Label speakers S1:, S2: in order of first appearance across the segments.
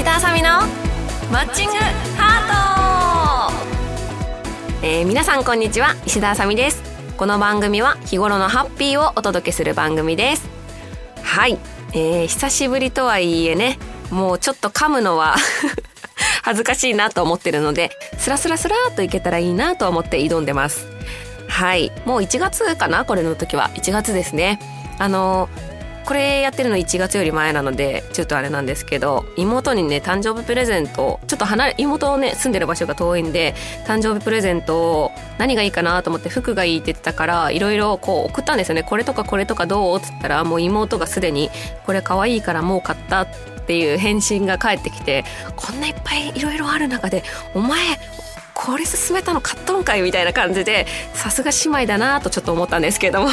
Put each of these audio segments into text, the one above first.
S1: 石田あさみのマッチングハート、えー、皆さんこんにちは。石田あさみです。この番組は日頃のハッピーをお届けする番組です。はい、えー、久しぶりとはいえねもうちょっと噛むのは 恥ずかしいなと思ってるのでスラスラスラーといけたらいいなと思って挑んでます。はい。もう1月かな？これの時は。1月ですね。あのこれやってるの1月より前なのでちょっとあれなんですけど妹にね誕生日プレゼントちょっと離れ妹をね住んでる場所が遠いんで誕生日プレゼントを何がいいかなと思って服がいいって言ってたからいろいろこう送ったんですよね。これとかこれとかどう？っつったらもう妹がすでにこれ可愛いからもう買ったっていう返信が返ってきてこんないっぱいいろいろある中でお前これ勧めたの買ったんかい？みたいな感じでさすが姉妹だなとちょっと思ったんですけども。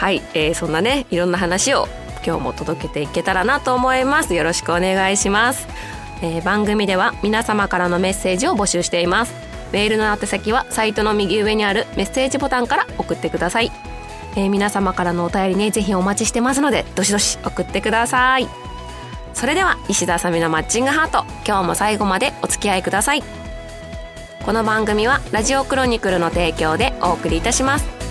S1: はい、えー、そんなねいろんな話を今日も届けていけたらなと思います。よろしくお願いします、えー、番組では皆様からのメッセージを募集しています。メールの宛先はサイトの右上にあるメッセージボタンから送ってください、えー、皆様からのお便りねぜひお待ちしてますのでどしどし送ってください。それでは石田あさみのマッチングハート今日も最後までお付き合いください。この番組はラジオクロニクルの提供でお送りいたします。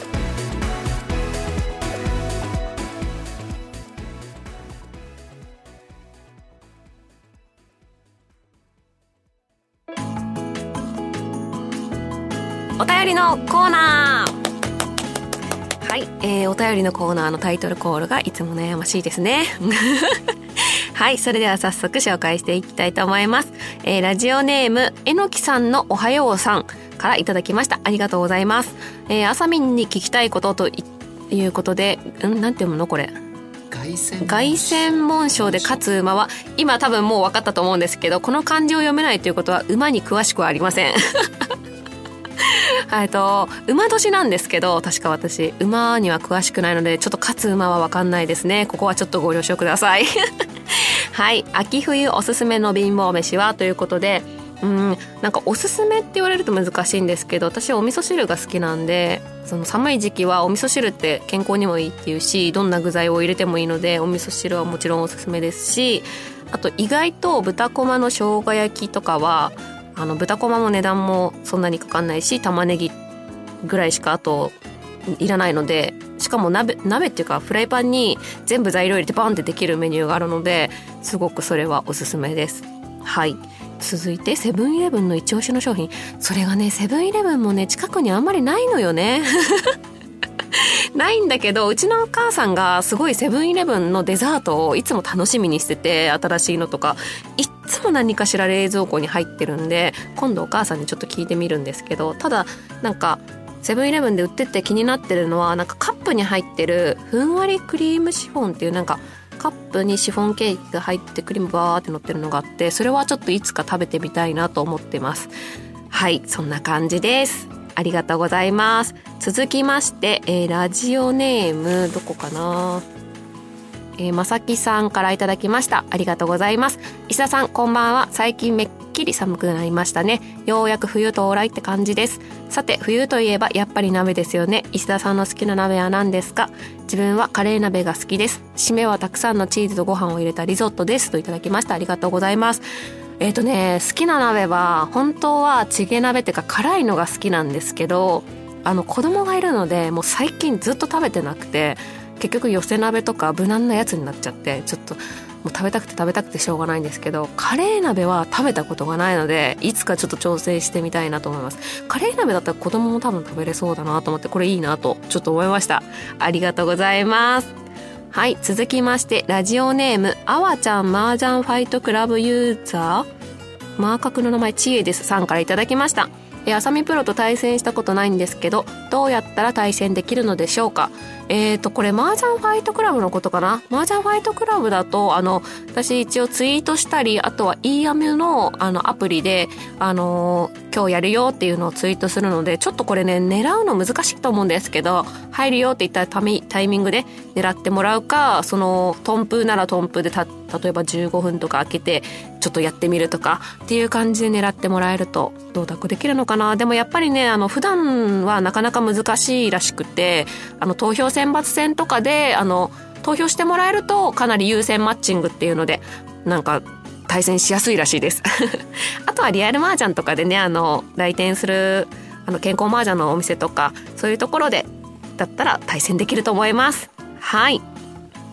S1: のコーナーはい、えー、お便りのコーナーのタイトルコールがいつも悩ましいですね はい、それでは早速紹介していきたいと思います。えー、ラジオネーム、えのきさんのおはようさんからいただきました。ありがとうございます。えー、あさみんに聞きたいことということで、うん、なんて読むのこれ？凱旋門賞で勝つ馬は今多分もう分かったと思うんですけどこの漢字を読めないということは馬に詳しくはありません えっと馬年なんですけど確か私馬には詳しくないのでちょっと勝つ馬は分かんないですね。ここはちょっとご了承ください。はい。秋冬おすすめの貧乏飯はということでうんなんかおすすめって言われると難しいんですけど私お味噌汁が好きなんでその寒い時期はお味噌汁って健康にもいいっていうしどんな具材を入れてもいいのでお味噌汁はもちろんおすすめですしあと意外と豚こまの生姜焼きとかはあの豚こまも値段もそんなにかかんないし玉ねぎぐらいしかあといらないのでしかも鍋鍋っていうかフライパンに全部材料入れてバンってできるメニューがあるのですごくそれはおすすめです。はい。続いてセブンイレブンの一押しの商品。それがねセブンイレブンもね近くにあんまりないのよね。ないんだけどうちのお母さんがすごいセブンイレブンのデザートをいつも楽しみにしてて新しいのとかいつも何かしら冷蔵庫に入ってるんで今度お母さんにちょっと聞いてみるんですけどただなんかセブンイレブンで売ってて気になってるのはなんかカップに入ってるふんわりクリームシフォンっていうなんかカップにシフォンケーキが入ってクリームバーって乗ってるのがあってそれはちょっといつか食べてみたいなと思ってます。はいそんな感じです。ありがとうございます。続きまして、えー、ラジオネームどこかな？えー、まさきさんからいただきました。ありがとうございます。石田さんこんばんは。最近めっきり寒くなりましたね。ようやく冬到来って感じです。さて冬といえばやっぱり鍋ですよね。石田さんの好きな鍋は何ですか？自分はカレー鍋が好きです。締めはたくさんのチーズとご飯を入れたリゾットです。といただきました。ありがとうございます。えっ、ー、とね好きな鍋は本当はチゲ鍋っていうか辛いのが好きなんですけどあの子供がいるのでもう最近ずっと食べてなくて結局寄せ鍋とか無難なやつになっちゃってちょっともう食べたくて食べたくてしょうがないんですけどカレー鍋は食べたことがないのでいつかちょっと調整してみたいなと思います。カレー鍋だったら子供も多分食べれそうだなと思ってこれいいなとちょっと思いました。ありがとうございます。はい続きましてラジオネームあわちゃん麻雀ファイトクラブユーザー。マーカクの名前ちえです。さんからいただきました。あさみプロと対戦したことないんですけどどうやったら対戦できるのでしょうか？えっ、ー、とこれ麻雀ファイトクラブのことかな？麻雀ファイトクラブだとあの私一応ツイートしたりあとは e アミのあのアプリであの今日やるよっていうのをツイートするのでちょっとこれね狙うの難しいと思うんですけど入るよって言ったらタタイミングで狙ってもらうかそのトンプならトンプでた例えば15分とか開けてちょっとやってみるとかっていう感じで狙ってもらえるとどうだくできるのかな？でもやっぱりねあの普段はなかなか難しいらしくてあの投票選抜戦とかであの投票してもらえるとかなり優先マッチングっていうのでなんか対戦しやすいらしいです。あとはリアル麻雀とかでねあの来店するあの健康麻雀のお店とかそういうところでだったら対戦できると思います。はい。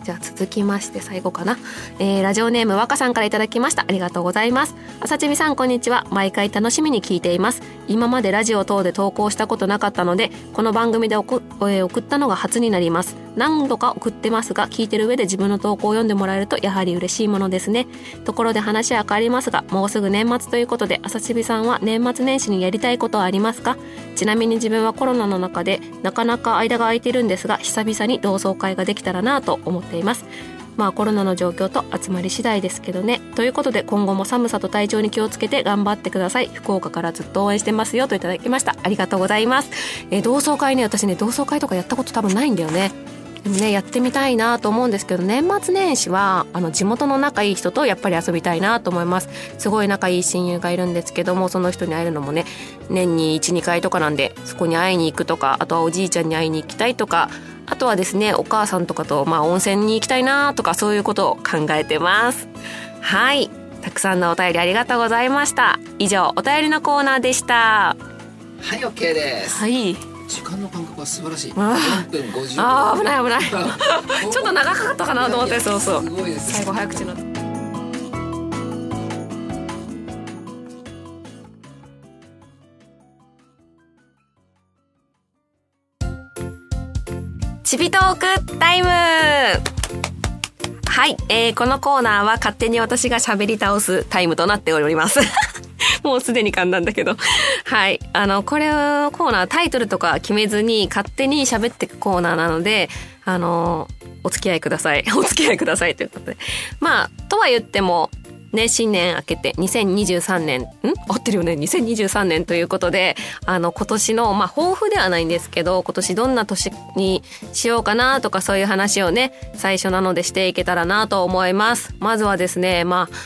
S1: じゃあ続きまして最後かな、えー、ラジオネーム若さんからいただきました。ありがとうございます。朝ちびさんこんにちは。毎回楽しみに聞いています。今までラジオ等で投稿したことなかったのでこの番組で送,、えー、送ったのが初になります。何度か送ってますが聞いてる上で自分の投稿を読んでもらえるとやはり嬉しいものですね。ところで話は変わりますがもうすぐ年末ということで朝ちびさんは年末年始にやりたいことはありますか？ちなみに自分はコロナの中でなかなか間が空いてるんですが久々に同窓会ができたらなと思っています。まあコロナの状況と集まり次第ですけどね。ということで今後も寒さと体調に気をつけて頑張ってください。福岡からずっと応援してますよといただきました。ありがとうございます、えー、同窓会ね私ね同窓会とかやったこと多分ないんだよね。でもねやってみたいなと思うんですけど年末年始はあの地元の仲いい人とやっぱり遊びたいなと思います。すごい仲いい親友がいるんですけどもその人に会えるのもね年に12回とかなんでそこに会いに行くとかあとはおじいちゃんに会いに行きたいとかあとはですねお母さんとかとまあ温泉に行きたいなとかそういうことを考えてます。はい。たくさんのお便りありがとうございました。以上お便りのコーナーでした。
S2: はい OK です。
S1: はい
S2: 時間の感覚は素晴らしい。
S1: あ
S2: 4分50
S1: あー危ない危ない。ちょっと長かったかなと思ってそうそう。
S2: すごいです。
S1: 最後早口の。ちびトークタイム。はい、えー、このコーナーは勝手に私が喋り倒すタイムとなっております。もうすでに噛んだんだけど。はい。あの、これのコーナータイトルとか決めずに勝手に喋っていくコーナーなので、あの、お付き合いください。お付き合いくださいということで。まあ、とは言っても、ね、新年明けて2023年、ん？合ってるよね ?2023 年ということで、あの、今年の、まあ、抱負ではないんですけど、今年どんな年にしようかなとかそういう話をね、最初なのでしていけたらなと思います。まずはですね、まあ、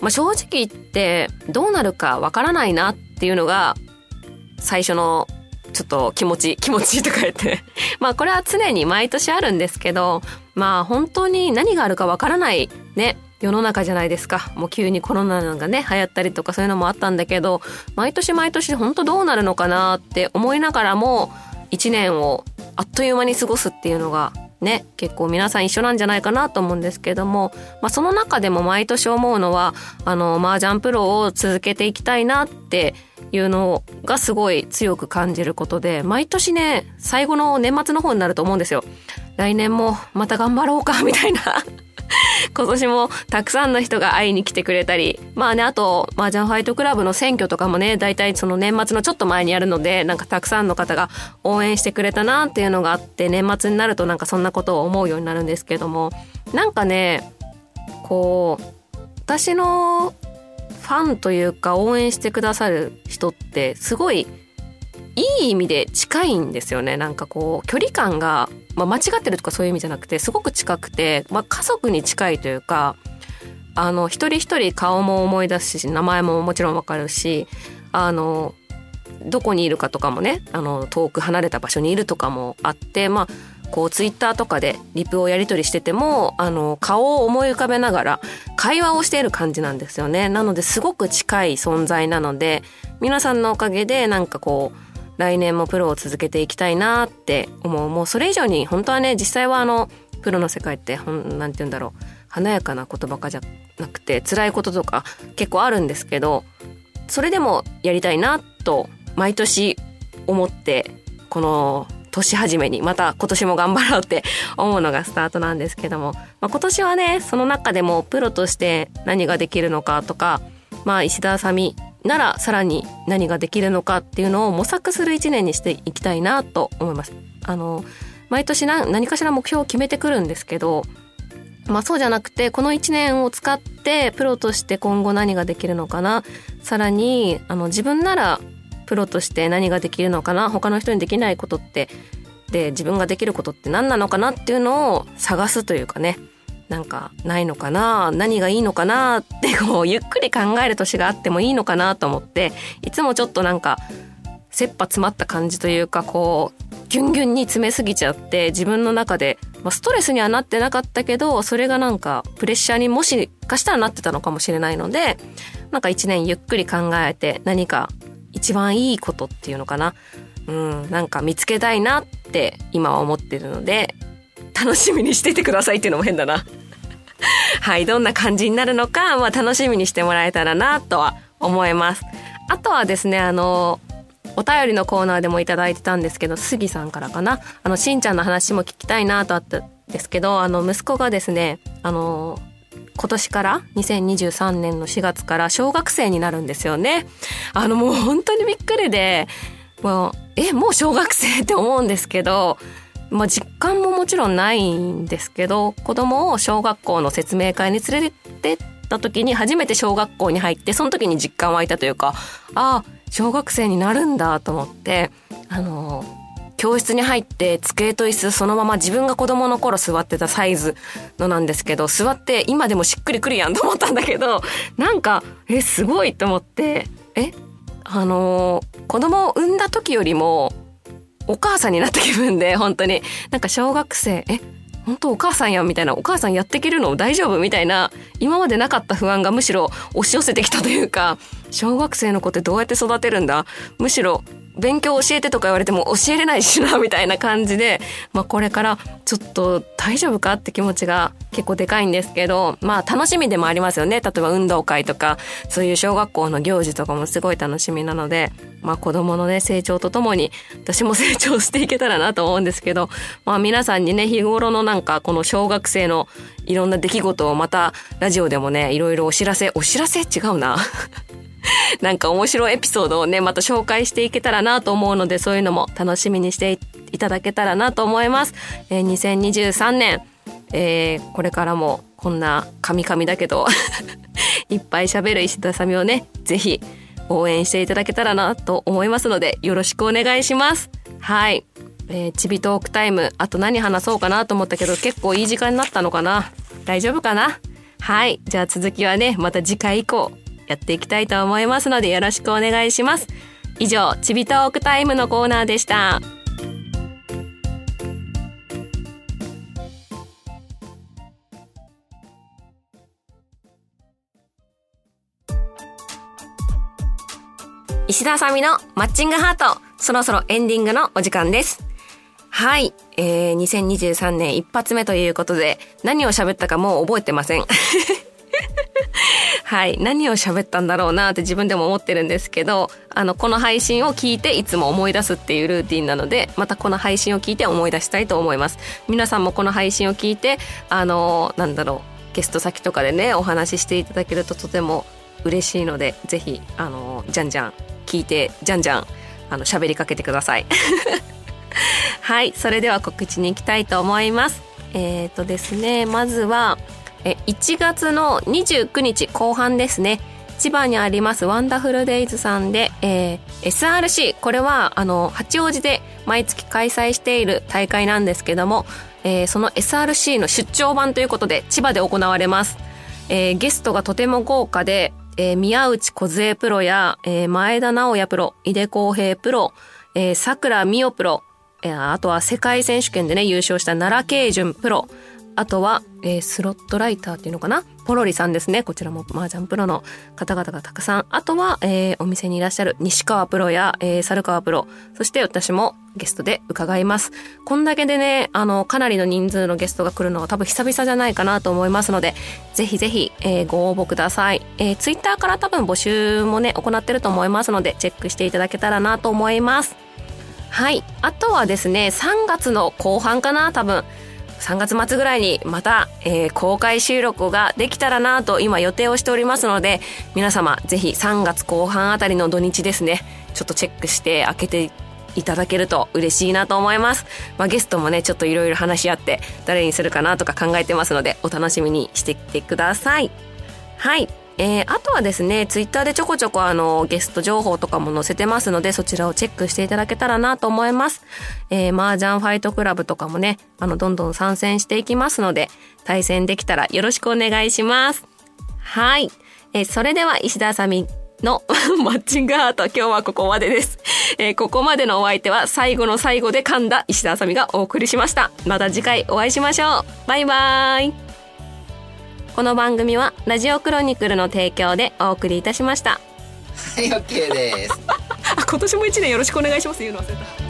S1: まあ、正直言ってどうなるかわからないなっていうのが最初のちょっと気持ち、気持ちとか言って。まあこれは常に毎年あるんですけど、まあ本当に何があるかわからないね、世の中じゃないですか。もう急にコロナがね、流行ったりとかそういうのもあったんだけど、毎年毎年本当どうなるのかなって思いながらも、一年をあっという間に過ごすっていうのがね、結構皆さん一緒なんじゃないかなと思うんですけども、まあその中でも毎年思うのは、あの、麻雀プロを続けていきたいなっていうのがすごい強く感じることで、毎年ね、最後の年末の方になると思うんですよ。来年もまた頑張ろうか、みたいな。今年もたくさんの人が会いに来てくれたり、まあね、あと、麻雀ファイトクラブの選挙とかもね、大体その年末のちょっと前にやるので、なんかたくさんの方が応援してくれたなっていうのがあって、年末になるとなんかそんなことを思うようになるんですけども、なんかね、こう、私のファンというか応援してくださる人ってすごいいい意味で近いんですよね。なんかこう、距離感が、まあ、間違ってるとかそういう意味じゃなくて、すごく近くて、まあ、家族に近いというか、あの、一人一人顔も思い出すし、名前ももちろんわかるし、あの、どこにいるかとかもね、あの、遠く離れた場所にいるとかもあって、まあ、こうツイッターとかでリプをやり取りしててもあの顔を思い浮かべながら会話をしている感じなんですよね。なのですごく近い存在なので皆さんのおかげでなんかこう来年もプロを続けていきたいなって思う。もうそれ以上に本当はね実際はあのプロの世界ってほんなんて言うんだろう。華やかな言葉かじゃなくて辛いこととか結構あるんですけどそれでもやりたいなと毎年思ってこの年始めにまた今年も頑張ろうって思うのがスタートなんですけども、まあ、今年はねその中でもプロとして何ができるのかとかまあ石田あさみならさらに何ができるのかっていうのを模索する一年にしていきたいなと思います。あの毎年何かしら目標を決めてくるんですけどまあそうじゃなくて、この1年を使ってプロとして今後何ができるのかな。さらに、あの自分ならプロとして何ができるのかな。他の人にできないことって、で、自分ができることって何なのかなっていうのを探すというかね。なんかないのかな何がいいのかなってこうゆっくり考える年があってもいいのかなと思っていつもちょっとなんか切羽詰まった感じというかこうギュンギュンに詰めすぎちゃって自分の中でまあ、ストレスにはなってなかったけどそれがなんかプレッシャーにもしかしたらなってたのかもしれないのでなんか一年ゆっくり考えて何か一番いいことっていうのかなうんなんか見つけたいなって今は思ってるので楽しみにしててくださいっていうのも変だな。はいどんな感じになるのか、まあ、楽しみにしてもらえたらなとは思いますあとはですねあのお便りのコーナーでもいただいてたんですけど杉さんからかなあのしんちゃんの話も聞きたいなとあったんですけどあの息子がですねあの今年から2023年の4月から小学生になるんですよね。あのもう本当にびっくりでもうえもう小学生って思うんですけどまあ、実感ももちろんないんですけど子供を小学校の説明会に連れてった時に初めて小学校に入ってその時に実感湧いたというかああ小学生になるんだと思ってあの教室に入って机と椅子そのまま自分が子供の頃座ってたサイズのなんですけど座って今でもしっくりくるやんと思ったんだけどなんかえすごいと思ってえあの子供を産んだ時よりもお母さんになった気分で本当に。なんか小学生え本当お母さんやんみたいなお母さんやっていけるの大丈夫みたいな今までなかった不安がむしろ押し寄せてきたというか小学生の子ってどうやって育てるんだ？むしろ勉強教えてとか言われても教えれないしなみたいな感じで、まあ、これからちょっと大丈夫かって気持ちが結構でかいんですけどまあ楽しみでもありますよね。例えば運動会とかそういう小学校の行事とかもすごい楽しみなので、まあ、子供のね成長とともに私も成長していけたらなと思うんですけど、まあ、皆さんにね日頃のなんかこの小学生のいろんな出来事をまたラジオでもねいろいろお知らせお知らせ違うな。なんか面白いエピソードをね、また紹介していけたらなと思うので、そういうのも楽しみにしていただけたらなと思います。えー、2023年、えー、これからもこんなカミカミだけど いっぱい喋る石田さみをね、ぜひ応援していただけたらなと思いますので、よろしくお願いします。はい。えー、ちびトークタイム、あと何話そうかなと思ったけど、結構いい時間になったのかな大丈夫かな？はい。じゃあ続きはね、また次回以降やっていきたいと思いますのでよろしくお願いします。以上、ちびトークタイムのコーナーでした。石田あさみのマッチングハート、そろそろエンディングのお時間です。はい。えー、2023年一発目ということで、何を喋ったかもう覚えてません。はい。何を喋ったんだろうなって自分でも思ってるんですけど、あの、この配信を聞いていつも思い出すっていうルーティンなので、またこの配信を聞いて思い出したいと思います。皆さんもこの配信を聞いて、あの、なんだろう、ゲスト先とかでね、お話ししていただけるととても嬉しいので、ぜひ、あの、じゃんじゃん聞いて、じゃんじゃん、あの、喋りかけてください。はい。それでは告知に行きたいと思います。えっ、ー、とですね、まずは、え1月の29日後半ですね。千葉にありますワンダフルデイズさんで、えー、SRC これはあの八王子で毎月開催している大会なんですけども、えー、その SRC の出張版ということで千葉で行われます、えー、ゲストがとても豪華で、えー、宮内梢プロや、えー、前田直也プロ井出康平プロさくらみおプロえー、あとは世界選手権でね優勝した奈良慶順プロあとは、えー、スロットライターっていうのかな？ポロリさんですね。こちらも麻雀プロの方々がたくさん。あとは、えー、お店にいらっしゃる西川プロや、えー、猿川プロ。そして私もゲストで伺います。こんだけでね、あの、かなりの人数のゲストが来るのは多分久々じゃないかなと思いますので、ぜひぜひ、えー、ご応募ください。えー、ツイッターから多分募集もね、行ってると思いますので、チェックしていただけたらなと思います。はい。あとはですね、3月の後半かな、多分。3月末ぐらいにまた、えー、公開収録ができたらなと今予定をしておりますので皆様ぜひ3月後半あたりの土日ですねちょっとチェックして開けていただけると嬉しいなと思います。まあ、ゲストもね、ちょっといろいろ話し合って誰にするかなとか考えてますので、お楽しみにしてきてください。はい。えー、あとはですね、ツイッターでちょこちょこあの、ゲスト情報とかも載せてますので、そちらをチェックしていただけたらなと思います。えー、麻雀ファイトクラブとかもね、あの、どんどん参戦していきますので、対戦できたらよろしくお願いします。はい。えー、それでは石田あさみの マッチングアート今日はここまでです、えーここまでのお相手は最後の最後で噛んだ石田あさみがお送りしましたまた次回お会いしましょうバイバーイこの番組はラジオクロニクルの提供でお送りいたしました。
S2: はい OK です。
S1: あ今年も一年よろしくお願いします。言うの忘れた